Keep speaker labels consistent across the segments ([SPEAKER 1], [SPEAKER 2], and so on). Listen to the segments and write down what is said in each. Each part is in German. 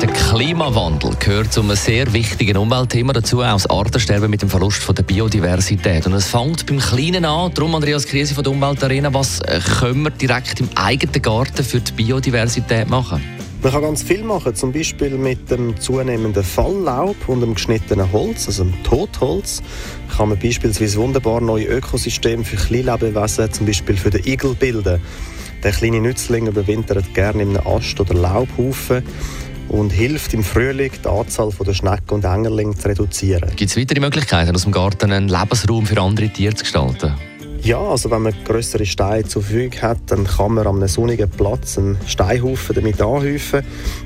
[SPEAKER 1] der Klimawandel gehört zu einem sehr wichtigen Umweltthema dazu, auch das Artensterben mit dem Verlust von der Biodiversität. Und es fängt beim Kleinen an. Darum, Andreas Krise von der Umweltarena, was äh, können wir direkt im eigenen Garten für die Biodiversität machen?
[SPEAKER 2] Man kann ganz viel machen, zum Beispiel mit dem zunehmenden Falllaub und dem geschnittenen Holz, also dem Totholz, kann man beispielsweise wunderbar neue Ökosysteme für Kleinlebewesen, zum Beispiel für den Igel bilden. Der kleine Nützling überwintert gerne in einem Ast- oder Laubhaufen und hilft im Frühling die Anzahl der Schnecken und Engerlinge zu reduzieren.
[SPEAKER 1] Gibt es weitere Möglichkeiten, aus dem Garten einen Lebensraum für andere Tiere zu gestalten?
[SPEAKER 2] Ja, also wenn man größere Steine zur Verfügung hat, dann kann man an einem sonnigen Platz einen Steinhaufen damit anhäufen.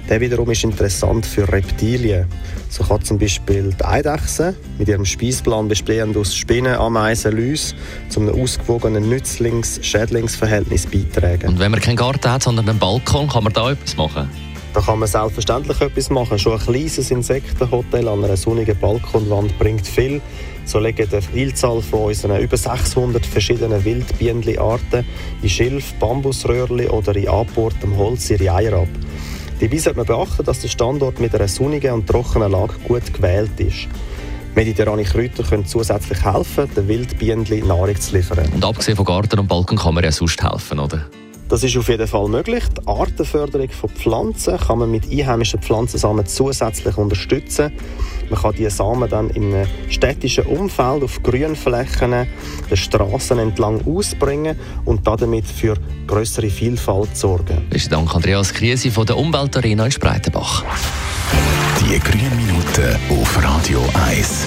[SPEAKER 2] Der wiederum ist interessant für Reptilien. So kann zum Beispiel die Eidechse mit ihrem Speisplan bestehend aus Spinnen, Ameisen, Läuse zu einem ausgewogenen Nützlings-Schädlingsverhältnis beitragen.
[SPEAKER 1] Und wenn man keinen Garten hat, sondern einen Balkon, kann man da etwas machen?
[SPEAKER 2] Da kann man selbstverständlich etwas machen. Schon ein kleines Insektenhotel an einer sonnigen Balkonwand bringt viel. So legen die Vielzahl von unseren über 600 verschiedenen Wildbienenarten in Schilf, Bambusröhrchen oder in angebohrtem Holz ihre Eier ab. Dabei sollte man beachten, dass der Standort mit einer sonnigen und trockenen Lage gut gewählt ist. Mediterrane Kräuter können zusätzlich helfen, den Wildbienen Nahrung zu liefern.
[SPEAKER 1] Und abgesehen von Garten und Balkon kann man ja sonst helfen, oder?
[SPEAKER 2] Das ist auf jeden Fall möglich. Die Artenförderung von Pflanzen kann man mit einheimischen Pflanzensamen zusätzlich unterstützen. Man kann diese Samen dann in einem städtischen Umfeld auf Grünflächen der Straßen entlang ausbringen und damit für größere Vielfalt sorgen.
[SPEAKER 1] Besten Dank, Andreas Krise von der Umweltarena in Spreitenbach.
[SPEAKER 3] Die grünen Minuten auf Radio 1.